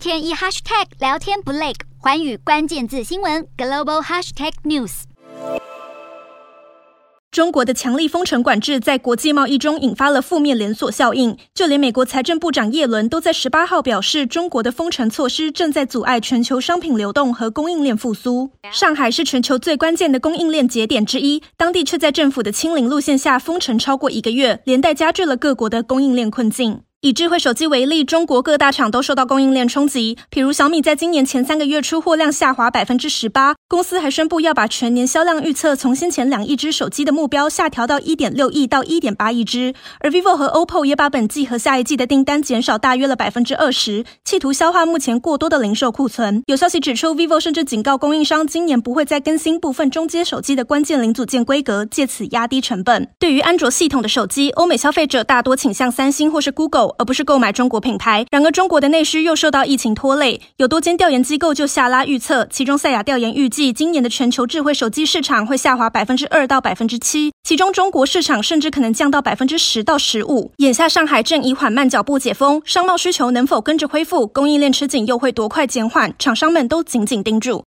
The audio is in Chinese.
天一 hashtag 聊天不累，寰宇关键字新闻 global hashtag news。中国的强力封城管制在国际贸易中引发了负面连锁效应，就连美国财政部长耶伦都在十八号表示，中国的封城措施正在阻碍全球商品流动和供应链复苏。上海是全球最关键的供应链节点之一，当地却在政府的清零路线下封城超过一个月，连带加剧了各国的供应链困境。以智慧手机为例，中国各大厂都受到供应链冲击。譬如小米在今年前三个月出货量下滑百分之十八，公司还宣布要把全年销量预测从先前两亿只手机的目标下调到一点六亿到一点八亿只。而 vivo 和 OPPO 也把本季和下一季的订单减少大约了百分之二十，企图消化目前过多的零售库存。有消息指出，vivo 甚至警告供应商，今年不会再更新部分中阶手机的关键零组件规格，借此压低成本。对于安卓系统的手机，欧美消费者大多倾向三星或是 Google。而不是购买中国品牌。然而，中国的内需又受到疫情拖累，有多间调研机构就下拉预测，其中赛亚调研预计，今年的全球智慧手机市场会下滑百分之二到百分之七，其中中国市场甚至可能降到百分之十到十五。眼下，上海正以缓慢脚步解封，商贸需求能否跟着恢复，供应链吃紧又会多快减缓，厂商们都紧紧盯住。